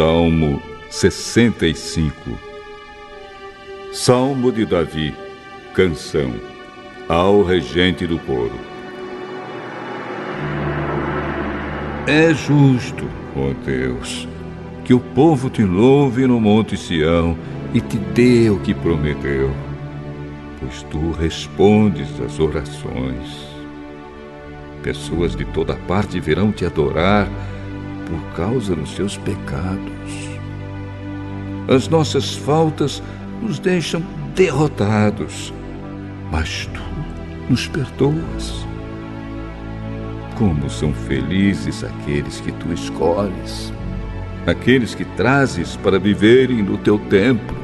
Salmo 65 Salmo de Davi, canção ao regente do coro. É justo, ó Deus, que o povo te louve no Monte Sião e te dê o que prometeu, pois tu respondes às orações. Pessoas de toda parte virão te adorar por causa dos seus pecados. As nossas faltas nos deixam derrotados, mas tu nos perdoas. Como são felizes aqueles que tu escolhes, aqueles que trazes para viverem no teu templo.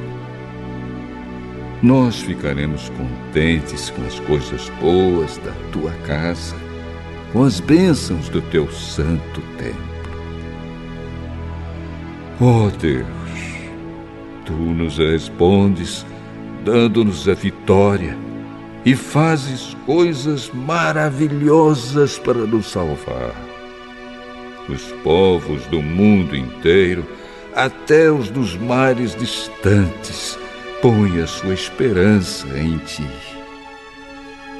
Nós ficaremos contentes com as coisas boas da tua casa, com as bênçãos do teu santo templo. Oh Deus, tu nos respondes, dando-nos a vitória e fazes coisas maravilhosas para nos salvar. Os povos do mundo inteiro, até os dos mares distantes, põem a sua esperança em ti.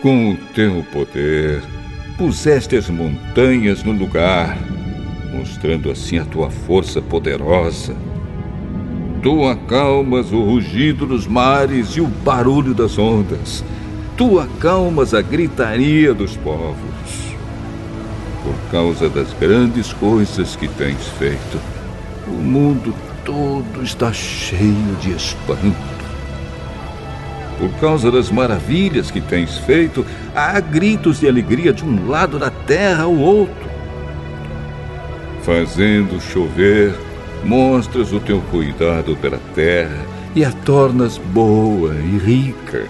Com o teu poder, puseste as montanhas no lugar mostrando assim a tua força poderosa. Tu acalmas o rugido dos mares e o barulho das ondas. Tu acalmas a gritaria dos povos. Por causa das grandes coisas que tens feito, o mundo todo está cheio de espanto. Por causa das maravilhas que tens feito, há gritos de alegria de um lado da terra ao outro fazendo chover, mostras o teu cuidado pela terra e a tornas boa e rica.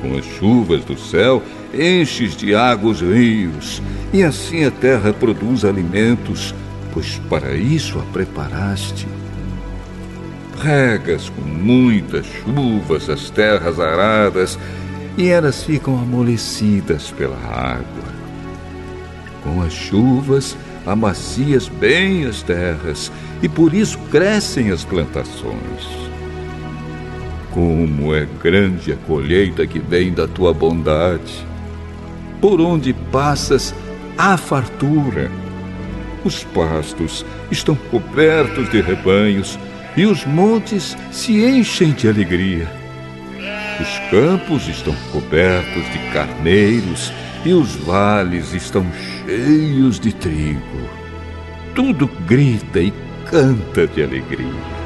Com as chuvas do céu, enches de água os rios, e assim a terra produz alimentos, pois para isso a preparaste. Regas com muitas chuvas as terras aradas, e elas ficam amolecidas pela água. Com as chuvas, amacias bem as terras e por isso crescem as plantações. Como é grande a colheita que vem da tua bondade. Por onde passas, há fartura. Os pastos estão cobertos de rebanhos e os montes se enchem de alegria. Os campos estão cobertos de carneiros e os vales estão cheios de trigo. Tudo grita e canta de alegria.